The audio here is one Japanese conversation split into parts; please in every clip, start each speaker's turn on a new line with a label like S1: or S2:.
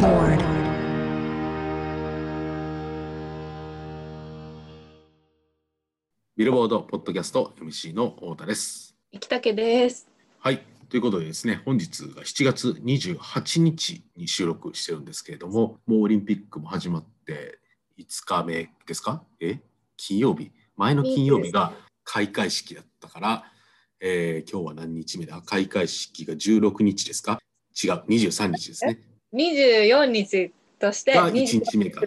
S1: Billboard.
S2: ビルボードポッドキャスト MC の太田です。
S3: 生竹です。
S2: はい。ということでですね、本日が7月28日に収録してるんですけれども、もうオリンピックも始まって5日目ですか？え？金曜日？前の金曜日が開会式だったから、えー今日は何日目だ？開会式が16日ですか？違う、23日ですね。
S3: 二十四日として
S2: が1日目か。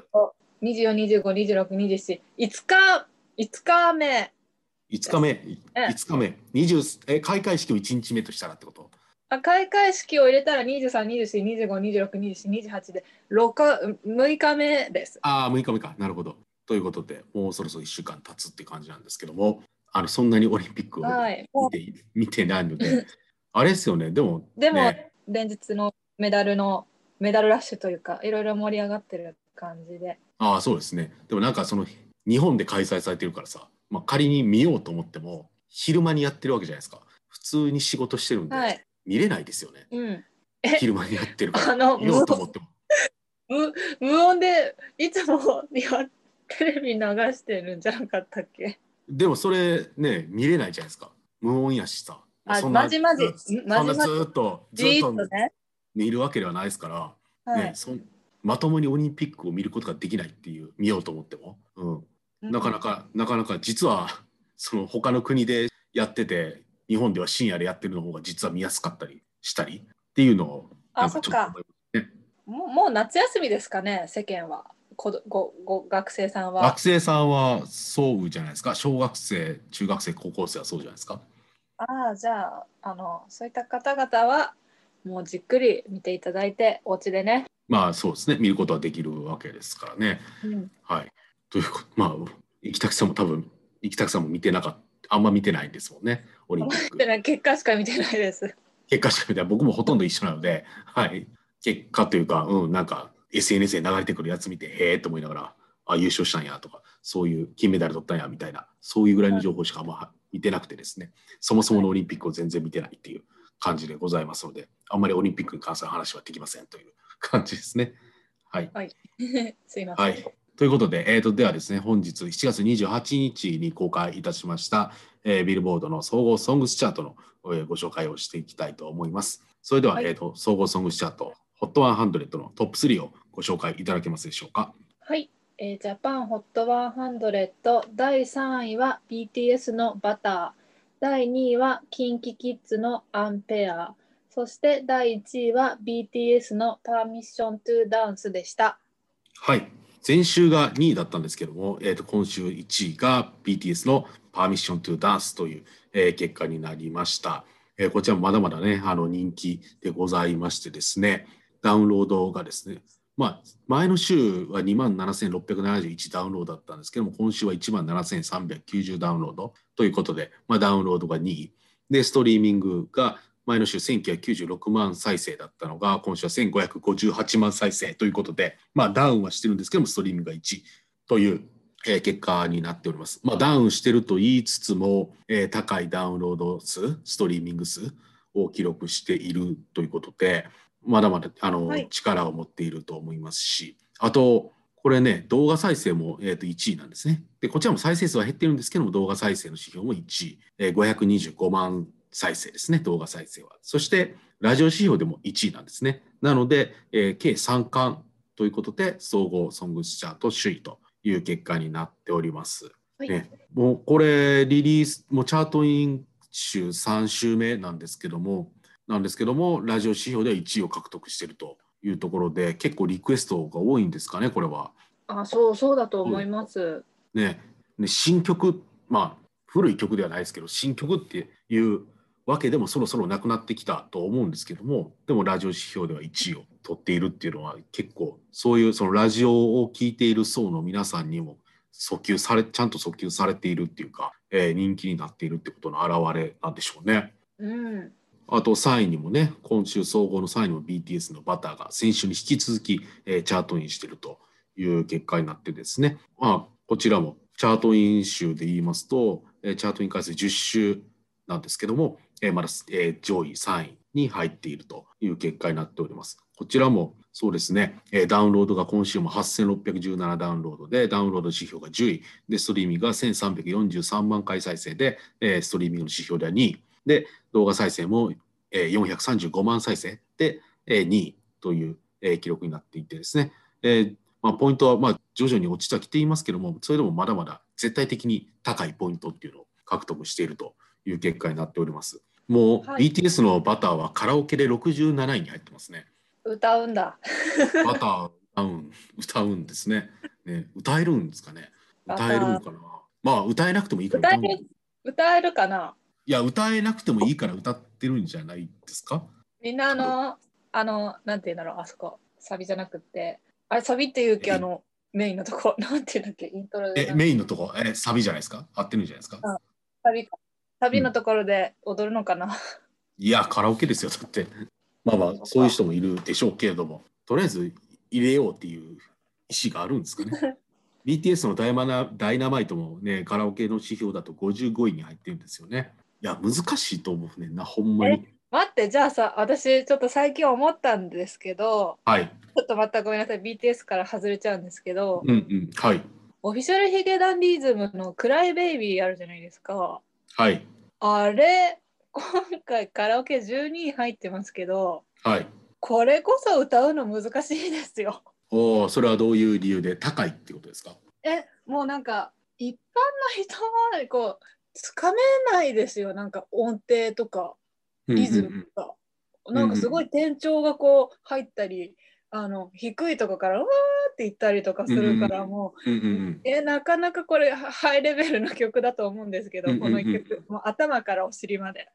S3: 二十四、二十五、二十六、二十七、五日五日目。
S2: 5日目、
S3: うん
S2: 5日目、20え開会式を1日目としたらってこと？
S3: あ開会式を入れたら二十三、二十四、二十五、二十六、二十七、二十八で六日六日目です。
S2: ああ、6日目か。なるほど。ということで、もうそろそろ1週間経つって感じなんですけども、あのそんなにオリンピックを
S3: はい。
S2: 見て,、見てないので、あれですよね、でも、
S3: でも、
S2: ね
S3: 連日のメダルのメダルラッシュというかいろいろ盛り上がってる感じで。
S2: ああ、そうですね。でもなんかその、日本で開催されてるからさ、まあ、仮に見ようと思っても、昼間にやってるわけじゃないですか。普通に仕事してるんで、
S3: はい。
S2: 見れないですよね。
S3: うん。
S2: 昼間にやってるから。
S3: あの
S2: 見ようと思っても。
S3: 無無音でいつもやテレビ流してるんじゃなかったっけ？
S2: でもそれね、見れないじゃないですか。無音やしさ。
S3: あまじまじ
S2: ず
S3: まじまじ
S2: ずっと、ず
S3: じ
S2: っと
S3: ーっとね。
S2: 見るわけではないですから。
S3: はい
S2: ね、そんまともにオリンピックを見ることができないっていう見ようと思っても、うん、なかなか、なかなか実は その他の国でやってて日本では深夜でやってるの方が実は見やすかったりしたりっていうのをなん
S3: あ、そっか
S2: ちょっと思。いますね。
S3: もうもう夏休みですかね、世間は。こどごご学生さんは
S2: 学。生さんはそうじゃないですか小学生中学生高校生はそうじゃないですか。
S3: ああ、じゃああの、そういった方々はもうじっくり見ていただいて、お家でね。
S2: まあそうですね見ることはできるわけですからね。
S3: うん、
S2: はい。ということまあ生田さんも多分生田さんも見てなかったあんま見てないんですもんねオリンピック。
S3: 結果しか見てないです。
S2: 結果しか見てない僕もほとんど一緒なので、はい、結果というか、うん、なんか SNS で流れてくるやつ見てへえと思いながらあ優勝したんやとかそういう金メダル取ったんやみたいなそういうぐらいの情報しかあんま見てなくてですねそもそものオリンピックを全然見てないっていう感じでございますのであんまりオリンピックに関する話はできませんという感じですね。はい、
S3: すいません。
S2: はいということで、えー、とではですね本日7月28日に公開いたしました、えービルボードの総合ソングスチャートの、えーご紹介をしていきたいと思います。それでは、
S3: はい
S2: えー、と総合ソングスチャート HOT100 のトップ3をご紹介いただけますでしょうか？
S3: はい、えージャパンホット100第3位は BTS のバター、第2位は KinKiKids のアンペア、そして第1位は BTS のパーミッショントゥダンスでした。
S2: はい前週が2位だったんですけども、えー、と今週1位が BTS の Permission to Dance という、えー結果になりました。えーこちらもまだまだねあの人気でございましてですねダウンロードがですねまあ前の週は2万7671ダウンロードだったんですけども今週は1万7390ダウンロードということで、まあ、ダウンロードが2位でストリーミングが前の週1996万再生だったのが今週は1558万再生ということで、まあ、ダウンはしてるんですけどもストリーミングが1位という、え結果になっております。まあ、ダウンしてると言いつつも、えー高いダウンロード数ストリーミング数を記録しているということでまだまだあの、
S3: はい
S2: 力を持っていると思いますしあとこれね動画再生も、えー、と1位なんですね。でこちらも再生数は減ってるんですけども動画再生の指標も1位、えー525万再生ですね動画再生は。そしてラジオ指標でも1位なんですね。なので、えー計3冠ということで総合ソングスチャート首位という結果になっております。
S3: はい
S2: ね、もうこれリリースもうチャートイン週3週目なんですけどもなんですけどもラジオ指標では1位を獲得しているというところで結構リクエストが多いんですかねこれは。
S3: あ、そうそうだと思います。
S2: ねね新曲まあ古い曲ではないですけど新曲っていうわけでもそろそろなくなってきたと思うんですけどもでもラジオ指標では1位を取っているっていうのは結構そういうそのラジオを聴いている層の皆さんにも訴求されちゃんと訴求されているっていうか、えー人気になっているってことの表れなんでしょうね。
S3: うん。
S2: あと3位にもね今週総合の3位にも BTS の「バター」が先週に引き続き、えーチャートインしているという結果になってですね、まあ、こちらもチャートイン週で言いますと、えーチャートイン回数10週なんですけども、えーまだ、えー上位3位に入っているという結果になっております。こちらもそうですね、えダウンロードが今週も8617ダウンロードで、ダウンロード指標が10位、で、ストリーミングが1343万回再生で、えストリーミングの指標では2位、で、動画再生も、えー435万再生で、えー2位という、えー記録になっていてですね、えーまあ、ポイントはまあ徐々に落ちてはきていますけども、それでもまだまだ絶対的に高いポイントっていうのを獲得しているという結果になっております。もう
S3: はい
S2: BTS のバターはカラオケで67位に入ってますね。
S3: 歌うんだ。
S2: バター歌うん歌うんですね。ね歌えるんですかね。歌えるのかな。まあ歌えなくてもいいから歌
S3: える歌えるかない
S2: や歌えなくてもいいから歌ってるんじゃないですか？
S3: みんなあの、あの、なんて言うんだろう、あそこ、サビじゃなくって、あれ、サビっていうけ、
S2: え
S3: あの、メインのとこ、なんて言うんだっけ、イントロで
S2: えメインのとこえサビじゃないですか？合ってるんじゃないですか？
S3: サビかサビのところで踊るのかな、
S2: いやカラオケですよだって。まあまあそういう人もいるでしょうけれども、とりあえず入れようっていう意思があるんですかね？BTS のダイマナダイナマイトもねカラオケの指標だと55位に入ってるんですよね。いや難しいと思うねんなほんまに。
S3: 待って、じゃあさ、私、ちょっと最近思ったんですけど、
S2: はい。
S3: ちょっとまたごめんなさい、BTS から外れちゃうんですけど、
S2: うんうんはい
S3: オフィシャルヒゲダンディズムのクライベイビーあるじゃないですか。
S2: はい
S3: あれ、今回カラオケ12位入ってますけど、
S2: はい。
S3: これこそ歌うの難しいですよ。
S2: おおそれはどういう理由で高いってことですか？
S3: え、もうなんか一般の人はこうつかめないですよ。なんか音程とかリズムとか。なんかすごい転調がこう入ったり、あの低いとこからうわーっていったりとかするから、
S2: うん
S3: も
S2: うんうんうん
S3: う、え、なかなかこれハハイレベルな曲だと思うんですけど、
S2: うんうんうん
S3: この一曲、もう頭からお尻まで。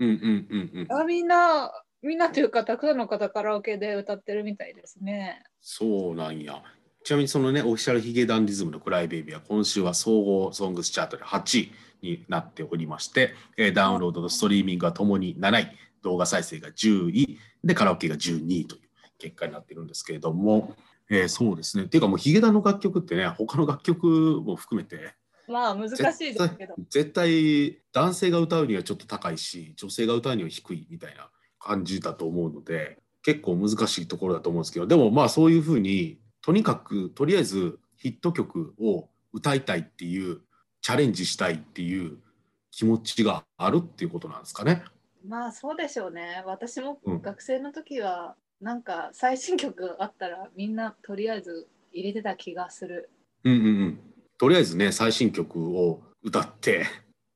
S2: うんうんうんうん
S3: あみんな、みんなというか、たくさんの方カラオケで歌ってるみたいですね。
S2: そうなんや。ちなみにそのねオフィシャルヒゲダンディズムのクライベイビーは今週は総合ソングスチャートで8位になっておりまして、えーダウンロードとストリーミングはともに7位、動画再生が10位、でカラオケが12位という結果になっているんですけれども、えーそうですね。っていうかもうヒゲダンの楽曲ってね、他の楽曲も含めて、
S3: まあ難しいですけど。
S2: 絶対男性が歌うにはちょっと高いし女性が歌うには低いみたいな感じだと思うので結構難しいところだと思うんですけどでもまあそういうふうにとにかくとりあえずヒット曲を歌いたいっていうチャレンジしたいっていう気持ちがあるっていうことなんですかね。
S3: まあそうでしょうね。私も
S2: うん
S3: 学生の時は、なんか最新曲あったらみんなとりあえず入れてた気がする。
S2: うんうんうん、とりあえずね最新曲を歌ってっ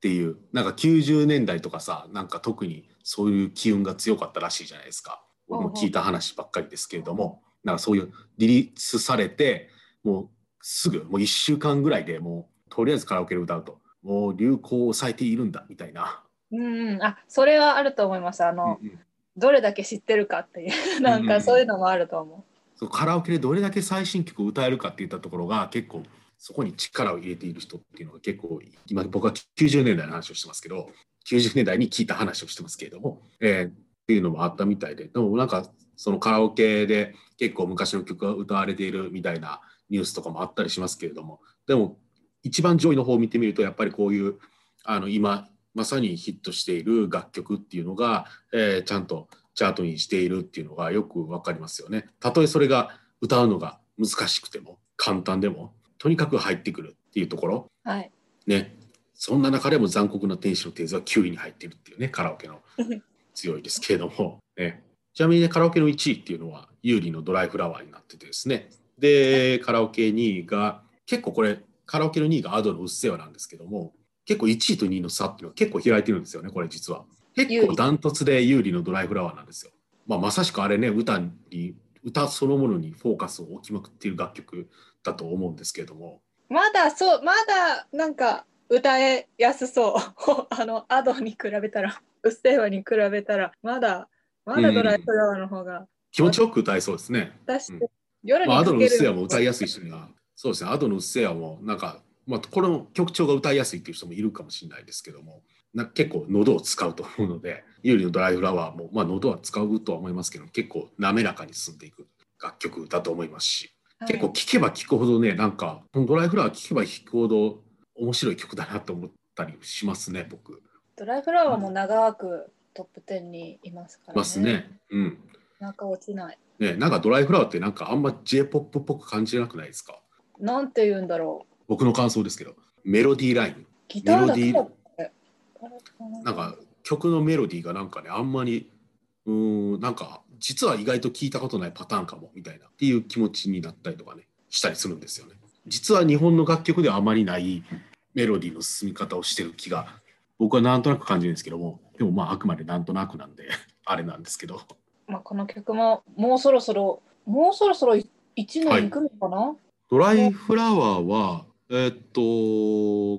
S2: ていうなんか90年代とかさなんか特にそういう機運が強かったらしいじゃないですか僕も聞いた話ばっかりですけれどもなんかそういうリリースされてもうすぐもう1週間ぐらいでもうとりあえずカラオケで歌うと。もう流行を抑えているんだみたいな。
S3: うんうん、あそれはあると思います。あの、
S2: うんうん。
S3: どれだけ知ってるかっていう、なんかそういうのもあると思
S2: そうカラオケでどれだけ最新曲を歌えるかっていったところが結構そこに力を入れている人っていうのが結構今僕は90年代の話をしてますけど90年代に聞いた話をしてますけれども、えーっていうのもあったみたいででもなんかそのカラオケで結構昔の曲が歌われているみたいなニュースとかもあったりしますけれどもでも一番上位の方を見てみるとやっぱりこういうあの今まさにヒットしている楽曲っていうのが、えーちゃんとチャートにしているっていうのがよくわかりますよね。たとえそれが歌うのが難しくても簡単でもとにかく入ってくるっていうところ
S3: う。はい。
S2: ねそんな中でも残酷な天使のテーゼは9位に入っているっていうねカラオケの強いですけれども、ね、ちなみにねカラオケの1位っていうのは有利のドライフラワーになっててですね。でカラオケ2位が結構これカラオケの2位がアドのうっせぇわなんですけども結構1位と2位の差っていうのは結構開いてるんですよねこれ実は。結構ダントツで有利のドライフラワーなんですよ、まあ、まさしくあれね歌に歌そのものにフォーカスを置きまくっている楽曲だと思うんですけれども。
S3: まだそう、まだなんか歌えやすそう。あの、アドに比べたら、うっせぇわに比べたら、まだ、まだドライフラワーの方が。
S2: 気持ちよく歌えそうですね。
S3: 夜に
S2: まあ、アドのうっせぇわ
S3: る
S2: も歌いやすい人には、そうですね、アドのうっせぇわも、なんか、まあ、この曲調が歌いやすいっていう人もいるかもしれないですけども、な結構喉を使うと思うので、有利のドライフラワーも、まあ、喉は使うとは思いますけど、結構滑らかに進んでいく楽曲だと思いますし、結構聴けば聴くほどね、なんか、このドライフラワー聴けば聴くほど面白い曲だなと思ったりしますね、僕。
S3: ドライフラワーも長くトップ10にいますからね。
S2: ますね。うん。
S3: なんか落ちない。
S2: ね、なんかドライフラワーってなんかあんま J-POP っぽく感じなくないですか？
S3: なんて言うんだろう。
S2: 僕の感想ですけど、メロディーライン。
S3: ギターだけだ
S2: なんか曲のメロディーがなんかね、あんまり、うーん、なんか実は意外と聞いたことないパターンかもみたいなっていう気持ちになったりとかね、したりするんですよね。実は日本の楽曲ではあまりないメロディーの進み方をしてる気が僕はなんとなく感じるんですけども、でもまああくまでなんとなくなんで、あれなんですけど。
S3: まあ、この曲ももうそろそろ、もうそろそろ1年いくのかな、
S2: ドライフラワーは、えーっと、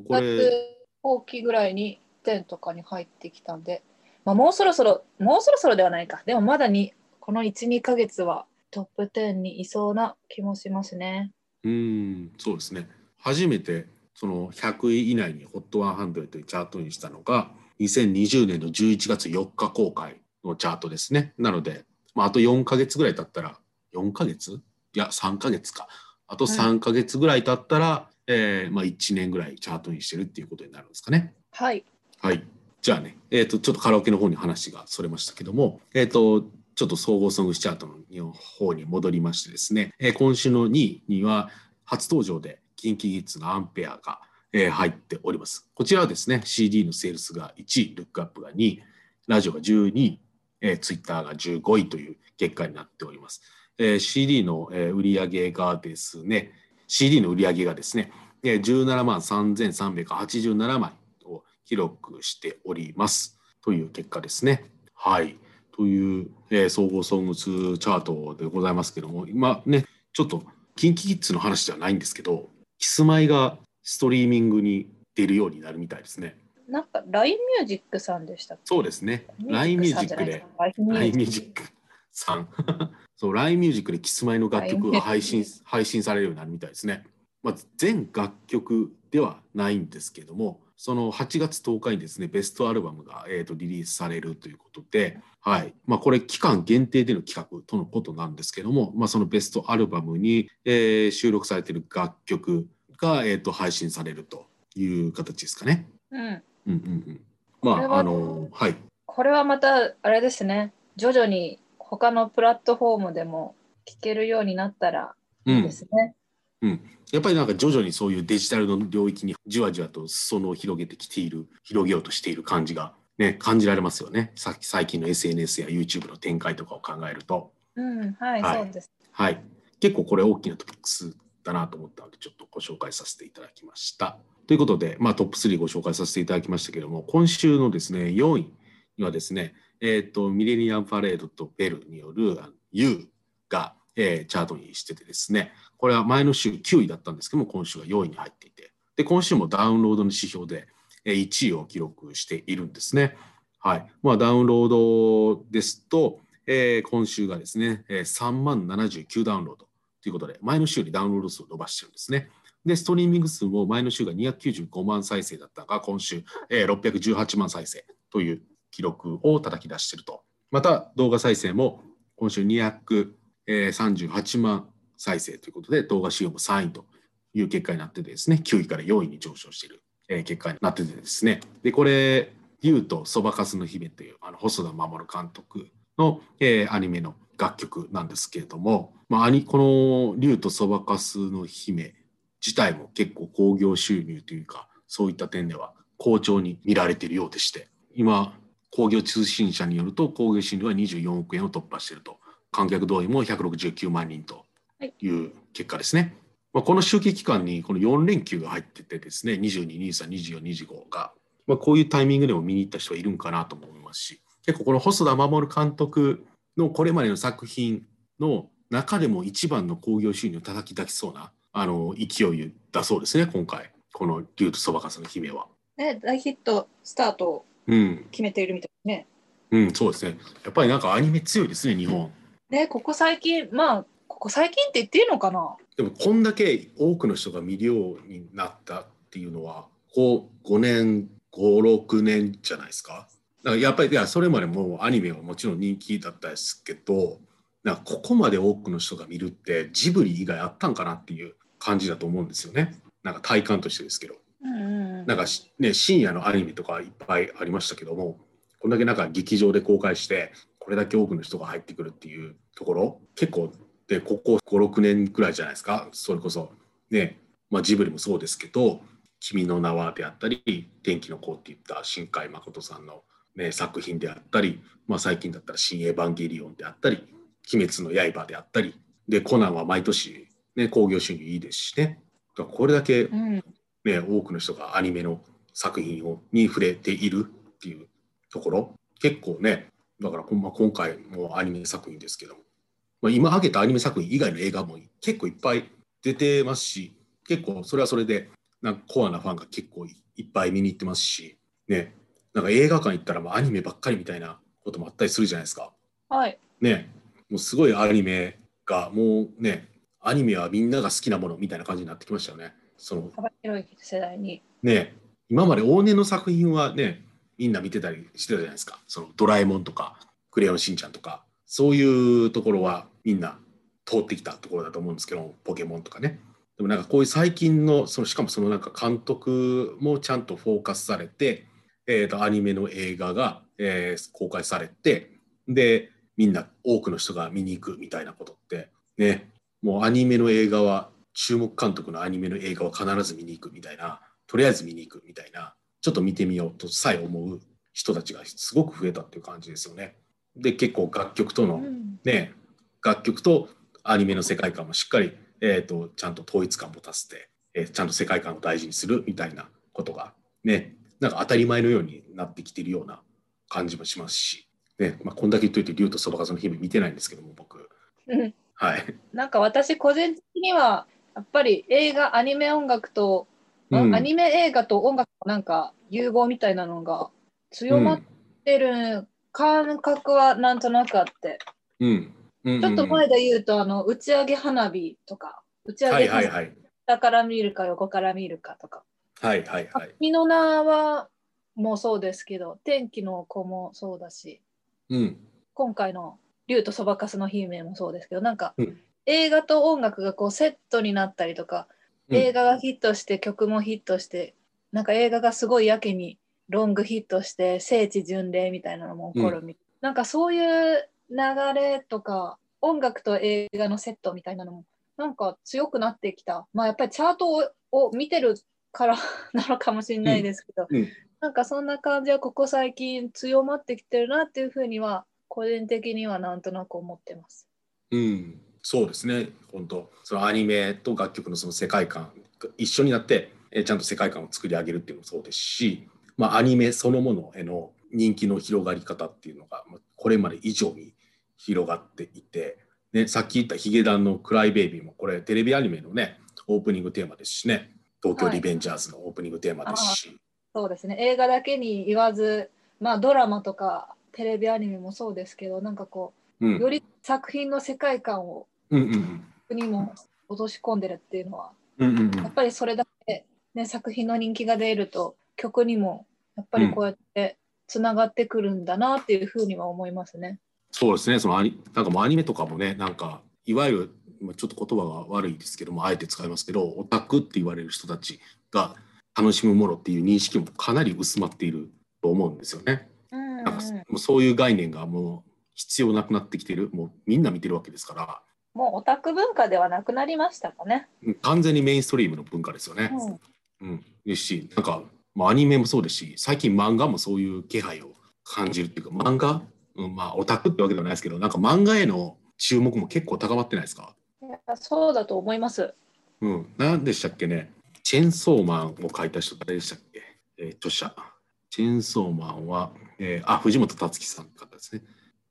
S2: こ
S3: 夏
S2: れ、
S3: 後期ぐらいに10とかに入ってきたんで、まあ、もうそろそろ、もうそろそろではないか。でもまだに、この1、2ヶ月はトップ10にいそうな気もしますね。
S2: うーん、そうですね。初めてその100位以内に HOT100 というチャートにしたのが、2020年の11月4日公開のチャートですね。なので、まあ、あと4ヶ月ぐらい経ったら、4ヶ月いや、3ヶ月か。あと3ヶ月ぐらい経ったら、えーまあ、1年ぐらいチャートにしてるっていうことになるんですかね。
S3: はい。
S2: はい。じゃあね、えっ、と、ちょっとカラオケの方に話がそれましたけども、えっ、と、ちょっと総合ソングスチャートの方に戻りましてですね、えー今週の2位には初登場で KinKiKids のアンペアが、えー入っております。こちらはですね、CD のセールスが1位、ルックアップが2位、ラジオが12位、えー、Twitter が15位という結果になっております。えー CD の、えー売上がですね、CD の売り上げがですね、えー17万3387枚を記録しておりますという結果ですね。はい。という、えー総合ソングスチャートでございますけども、今ね、ちょっと KinKiKids の話ではないんですけど、キスマイがストリーミングに出るようになるみたいですね。
S3: なんか LINE ミュージックさんでしたっけ？
S2: そうですね。LINE ミュージックで。LINE ミュージックさん。そう、LINE ミュージックでキスマイの楽曲が配信配信されるようになるみたいですね。まあ、全楽曲ではないんですけども、その8月10日にですね、ベストアルバムが、えー、とリリースされるということで、はいまあ、これ期間限定での企画とのことなんですけども、まあ、そのベストアルバムに、えー収録されている楽曲が、えー、と配信されるという形ですかね。
S3: うん。
S2: うんうんうん。まあ、あの、はい。
S3: これはまた、あれですね、徐々に他のプラットフォームでも聴けるようになったら
S2: うん
S3: いいですね。
S2: やっぱりなんか徐々にそういうデジタルの領域にじわじわと裾野を広げてきている広げようとしている感じが、ね、感じられますよねさっき最近の SNS や YouTube の展開とかを考えると、
S3: うん、はい、
S2: はい
S3: そうです。
S2: はい、結構これ大きなトピックスだなと思ったのでちょっとご紹介させていただきました。ということで、まあ、トップ3ご紹介させていただきましたけれども今週のですね4位にはですね、えー、とミレニアム・パレードとベルによる You が、えーチャートにしててですねこれは前の週9位だったんですけども今週は4位に入っていてで今週もダウンロードの指標で1位を記録しているんですね。はいまあ、ダウンロードですと、えー今週がですね、えー3万79ダウンロードということで前の週よりダウンロード数を伸ばしてるんですね。で、ストリーミング数も前の週が295万再生だったが、今週、えー618万再生という記録を叩き出していると。また、動画再生も今週238万再生ということで、動画使用も3位という結果になっててですね、9位から4位に上昇している、えー結果になっててですね、で、これ、竜とそばかすの姫というあの細田守監督の、えーアニメの楽曲なんですけれども、まあ、アニこの竜とそばかすの姫自体も結構興行収入というかそういった点では好調に見られているようでして今興行通信社によると興行収入は24億円を突破していると観客動員も169万人という結果ですね。まあ、この周期期間にこの4連休が入っててですね22、23、24、25が、まあ、こういうタイミングでも見に行った人はいるんかなとも思いますし結構この細田守監督のこれまでの作品の中でも一番の興行収入を叩き出しそうなあの勢いだそうですね今回。この「竜とそばかすの姫は」
S3: ね、大ヒットスタートを
S2: うん。
S3: 決めているみたいですね。
S2: うんそうですね。やっぱりなんかアニメ強いですね日本。
S3: ね、ここ最近、まあ、ここ最近って言っていいのかな？
S2: でもこんだけ多くの人が見るようになったっていうのはこう5年56年じゃないですかだからやっぱりいやそれまでもアニメはもちろん人気だったですけどなここまで多くの人が見るってジブリ以外あったんかなっていう感じだと思うんですよね。なんか体感としてですけど。なんかしね深夜のアニメとかいっぱいありましたけどもこんだけなんか劇場で公開してこれだけ多くの人が入ってくるっていうところ結構でここ56年くらいじゃないですか。それこそね、まあ、ジブリもそうですけど「君の名は」であったり「天気の子」っていった新海誠さんの、ね、作品であったり、まあ、最近だったら「新エヴァンゲリオン」であったり「鬼滅の刃」であったりでコナンは毎年ね興行収入いいですしね。これだけ、ね、多くの人がアニメの作品をに触れているっていうところ。結構ねだから、まあ、今回もアニメ作品ですけども、まあ、今挙げたアニメ作品以外の映画も結構いっぱい出てますし結構それはそれでなんかコアなファンが結構いっぱい見に行ってますしねなんか映画館行ったらもうアニメばっかりみたいなこともあったりするじゃないですか。
S3: はい、
S2: ねもうすごいアニメがもうねアニメはみんなが好きなものみたいな感じになってきましたよね。その
S3: 幅広い世代に。
S2: ね今まで往年の作品はねみんな見てたりしてたじゃないですか。そのドラえもんとかクレヨンしんちゃんとかそういうところはみんな通ってきたところだと思うんですけどポケモンとかね。でもなんかこういう最近のそのしかもそのなんか監督もちゃんとフォーカスされて、えー、とアニメの映画が、えー、公開されてでみんな多くの人が見に行くみたいなことってねもうアニメの映画は注目監督のアニメの映画は必ず見に行くみたいなとりあえず見に行くみたいなちょっと見てみようとさえ思う人たちがすごく増えたっていう感じですよね。で結構楽曲とのね、うん、楽曲とアニメの世界観もしっかり、えーと、ちゃんと統一感を持たせて、えー、ちゃんと世界観を大事にするみたいなことがねなんか当たり前のようになってきてるような感じもしますし、ねまあ、こんだけ言っといて竜とそばかすの姫見てないんですけども僕。はい、
S3: なんか私個人的にはやっぱり映画アニメ音楽と、うん、アニメ映画と音楽なんか融合みたいなのが強まってる感覚はなんとなくあって、
S2: うん。
S3: ちょっと前で言うとあの打ち上げ花火とか打ち上げ花火、下から見るか横から見るかとか。
S2: はいはいはい。
S3: 君の名はもそうですけど天気の子もそうだし、
S2: うん、
S3: 今回の竜とそばかすの姫もそうですけどなんか、うん、映画と音楽がこうセットになったりとか、映画がヒットして曲もヒットしてなんか映画がすごいやけにロングヒットして聖地巡礼みたいなのも起こるみ、うん、なんかそういう流れとか音楽と映画のセットみたいなのもなんか強くなってきた。まあやっぱりチャートをを見てるから なのかもしれないですけど、うん。うん、なんかそんな感じはここ最近強まってきてるなっていうふうには個人的にはなんとなく思ってます。
S2: うん、そうですね。本当そのアニメと楽曲のその世界観一緒になって、えちゃんと世界観を作り上げるっていうのもそうですし、まあ、アニメそのものへの人気の広がり方っていうのがこれまで以上に広がっていて、ね、さっき言ったヒゲダンの「クライベイビー」もこれテレビアニメのねオープニングテーマですしね東京リベンジャーズのオープニングテーマですし、はい、
S3: そうですね。映画だけに言わず、まあ、ドラマとかテレビアニメもそうですけどなんかこう、うん、より作品の世界観をにも落とし込んでるっていうのは、
S2: うんうんうん、
S3: やっぱりそれだけ、ね、作品の人気が出ると曲にもやっぱりこうやってつながってくるんだなっていうふうには思いますね。
S2: そうですね。そのアニなんかもうアニメとかもねなんかいわゆるちょっと言葉が悪いですけどもあえて使いますけどオタクって言われる人たちが楽しむものっていう認識もかなり薄まっていると思うんですよね。なんかもうそういう概念がもう必要なくなってきてる。もうみんな見てるわけですから。
S3: もうオタク文化ではなくなりましたかね。
S2: 完全にメインストリームの文化ですよね。うん、うん、ですしなんかまあ、アニメもそうですし最近漫画もそういう気配を感じるっていうか漫画、うん、まあオタクってわけではないですけどなんか漫画への注目も結構高まってないですか？
S3: いやそうだと思います。
S2: うん、何でしたっけね。チェーンソーマンを書いた人誰でしたっけ、えー、著者。チェーンソーマンは、えー、あ藤本達樹さん方ですね。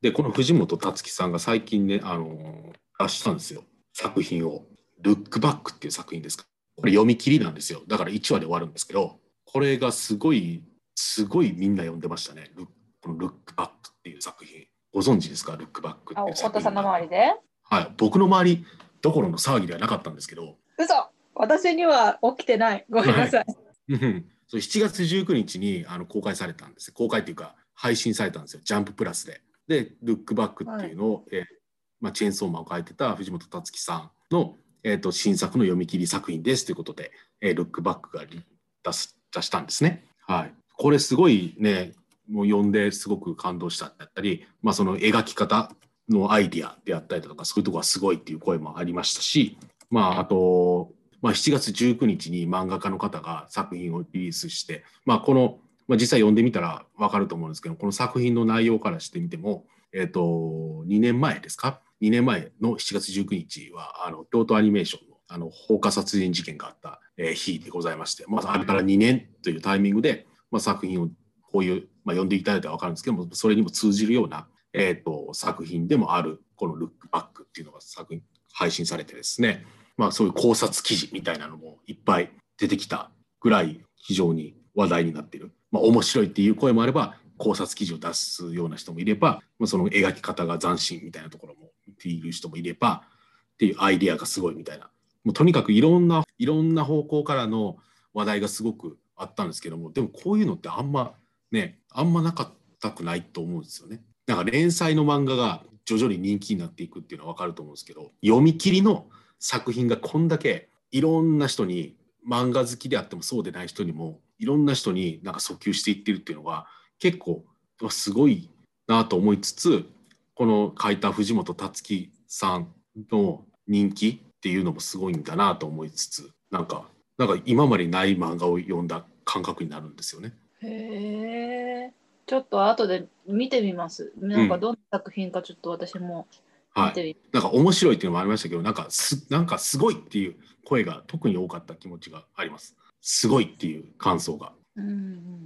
S2: でこの藤本達樹さんが最近ね、あのー、出したんですよ。作品を「ルックバック」っていう作品ですか。これ読み切りなんですよ。だから1話で終わるんですけどこれがすごいすごいみんな読んでましたね。ルこの「ルックバック」っていう作品。ご存知ですか？ルックバックっていう作品。
S3: さんの周りで？
S2: はい。僕の周りどころの騒ぎではなかったんですけど。
S3: 嘘。私には起きてない。ごめんなさい、はい、
S2: そう7月19日にあの公開されたんです。公開っていうか配信されたんですよ。ジャンププラスで。で「ルックバック」っていうのを、はい、えー、まあ、チェーンソーマンを書いてた藤本達樹さんの、えーと、新作の読み切り作品ですということで「えー、ルックバック」が出す出したんですね。はい、これすごいねもう読んですごく感動しただったり、まあ、その描き方のアイディアであったりだとかそういうところがすごいっていう声もありましたし、まあ、あと、まあ、7月19日に漫画家の方が作品をリリースして、まあ、この、まあ、実際読んでみたら分かると思うんですけどこの作品の内容からしてみても、えー、と2年前ですか？2年前の7月19日はあの京都アニメーションのあの放火殺人事件があった、え、日でございまして、まずあれから2年というタイミングで、まあ、作品をこういう、まあ、読んでいただいたら分かるんですけどもそれにも通じるような、えーと、作品でもあるこの「ルックバック」っていうのが作品配信されてですね、まあ、そういう考察記事みたいなのもいっぱい出てきたぐらい非常に話題になっている、まあ、面白いっていう声もあれば考察記事を出すような人もいれば、まあ、その描き方が斬新みたいなところも見ている人もいればっていうアイディアがすごいみたいな。もうとにかくいろんないろんな方向からの話題がすごくあったんですけどもでもこういうのってあんまねあんまなかったくないと思うんですよね。なんか連載の漫画が徐々に人気になっていくっていうのは分かると思うんですけど読み切りの作品がこんだけいろんな人に漫画好きであってもそうでない人にもいろんな人になんか訴求していってるっていうのが結構すごいなと思いつつこの書いた藤本達樹さんの人気っていうのもすごいんだなと思いつつなんかなんか今までない漫画を読んだ感覚になるんですよね。
S3: へえ。ちょっと後で見てみます。なんかどんな作品かちょっと私も
S2: 見てみ、はい、なんか面白いっていうのもありましたけど、なんかすなんかすごいっていう声が特に多かった気持ちがあります。すごいっていう感想が。うん、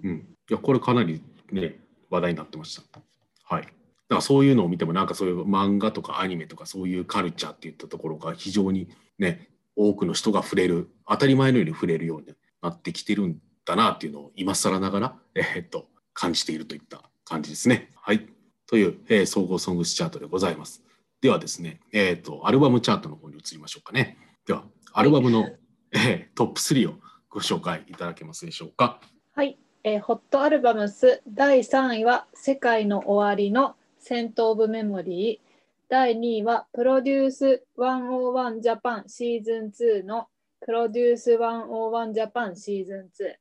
S2: うん、いやこれかなりね話題になってました。はい。だからそういうのを見てもなんかそういう漫画とかアニメとかそういうカルチャーっていったところが非常にね多くの人が触れる当たり前のように触れるようになってきてるんだなっていうのを今更ながら、えー、っと感じているといった感じですね。はい。という、えー、総合ソングスチャートでございます。ではですね、えっ、ー、と、アルバムチャートの方に移りましょうかね。では、アルバムの、はい、えー、トップ3をご紹介いただけますでしょうか？
S3: はい。えー、ホットアルバムス第3位は「世界の終わり」の「セント・オブ・メモリー」第2位は「プロデュース101ジャパンシーズン2」の「プロデュース101ジャパンシーズン2」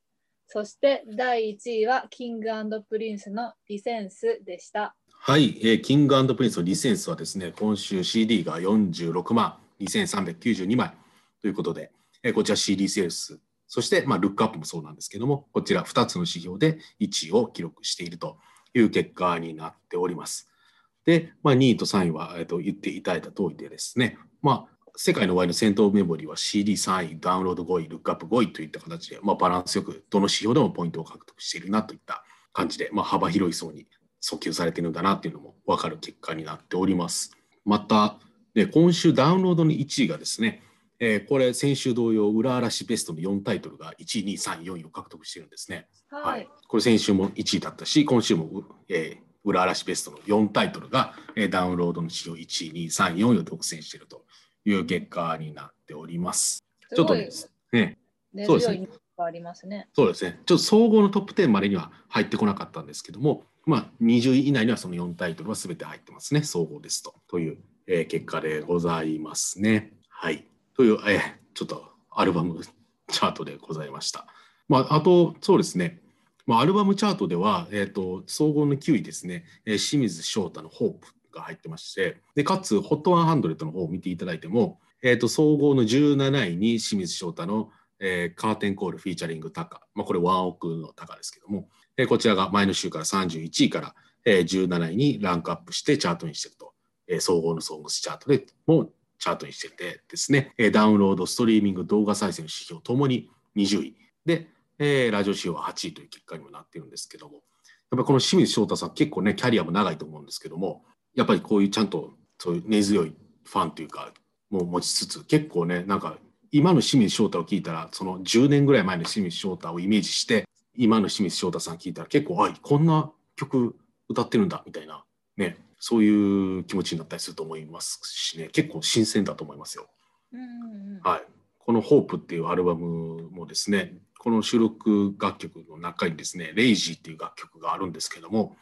S3: そして第1位は King & Prince の Re:Sense でした。
S2: はい、えー、 King & Prince の Re:Sense はですね、今週 CD が46万2392枚ということで、えー、こちら CD セールス、そして、まあ、ルックアップもそうなんですけども、こちら2つの指標で1位を記録しているという結果になっております。で、まあ、2位と3位は、えー、と言っていただいた通りでですね、まあ、 SEKAI NO OWARI の scent of memory は CD3 位、ダウンロード5位、ルックアップ5位といった形で、まあ、バランスよくどの指標でもポイントを獲得しているなといった感じで、まあ、幅広い層に訴求されているんだなっていうのも分かる結果になっております。また、ね、今週ダウンロードの1位がですね、えー、これ先週同様、裏嵐ベストの4タイトルが1位、2位、3位、4位を獲得してるんですね。はい、はい、これ先週も1位だったし、今週も、えー、裏嵐ベストの4タイトルが、えー、ダウンロードの指標1位、2位、3位、4位を独占しているという結果になっております。ちょっとね、
S3: ねそうですね。ありますね。
S2: そうですね。ちょっと総合のトップ10までには入ってこなかったんですけども、まあ、20位以内にはその4タイトルはすべて入ってますね。総合ですと。という、えー、結果でございますね。はい。という、えー、ちょっとアルバムチャートでございました。まあ、あと、そうですね。まあ、アルバムチャートでは、えーと、総合の9位ですね、えー、清水翔太のホープが入ってまして、でかつ、ホット100の方を見ていただいても、えーと、総合の17位に清水翔太の、えー、カーテンコールフィーチャリングタカ、まあ、これワンオクのタカですけども、えー、こちらが前の週から31位から、えー、17位にランクアップしてチャートにしてると、えー、総合のソングスチャートでもチャートにしててですね、えー、ダウンロード、ストリーミング、動画再生の指標ともに20位。で、えー、ラジオ指標は8位という結果にもなっているんですけども、やっぱこの清水翔太さん結構ね、キャリアも長いと思うんですけども、やっぱりこういうちゃんとそういう根強いファンというかもう持ちつつ結構ねなんか今の清水翔太を聞いたらその10年ぐらい前の清水翔太をイメージして今の清水翔太さん聞いたら結構あこんな曲歌ってるんだみたいなねそういう気持ちになったりすると思いますしね。結構新鮮だと思いますよ。はい、この「ホープっていうアルバムもですねこの収録楽曲の中にですね「レイジーっていう楽曲があるんですけども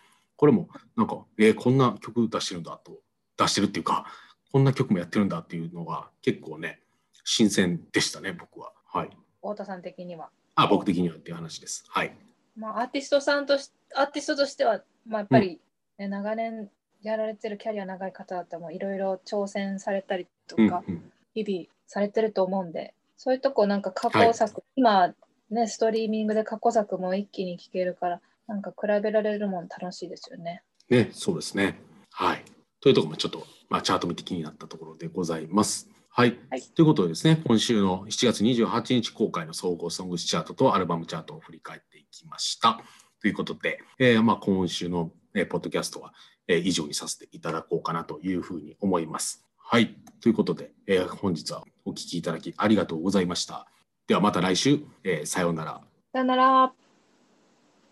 S2: これもなんか、えー、こんな曲出してるんだと出してるっていうかこんな曲もやってるんだっていうのが結構ね新鮮でしたね僕は。はい。
S3: 太田さん的には。
S2: あ僕的にはっていう話です。はい。
S3: まあ、アーティストさんとしアーティストとしては、まあ、やっぱり、ね長年やられてるキャリア長い方だったらいろいろ挑戦されたりと
S2: うん
S3: か、
S2: うん
S3: 日々されてると思うんでそういうとこなんか過去作、今ねストリーミングで過去作も一気に聴けるからなんか比べられるもん楽しいですよね。
S2: ね、そうですね。はい。というところもちょっと、まあ、チャート見て気になったところでございます。はい。
S3: はい
S2: ということでですね、今週の7月28日公開の総合ソングスチャートとアルバムチャートを振り返っていきました。ということで、えーまあ、今週の、えーポッドキャストは、えー以上にさせていただこうかなというふうに思います。はい。ということで、えー本日はお聞きいただきありがとうございました。ではまた来週、えーさようなら。
S3: さよなら。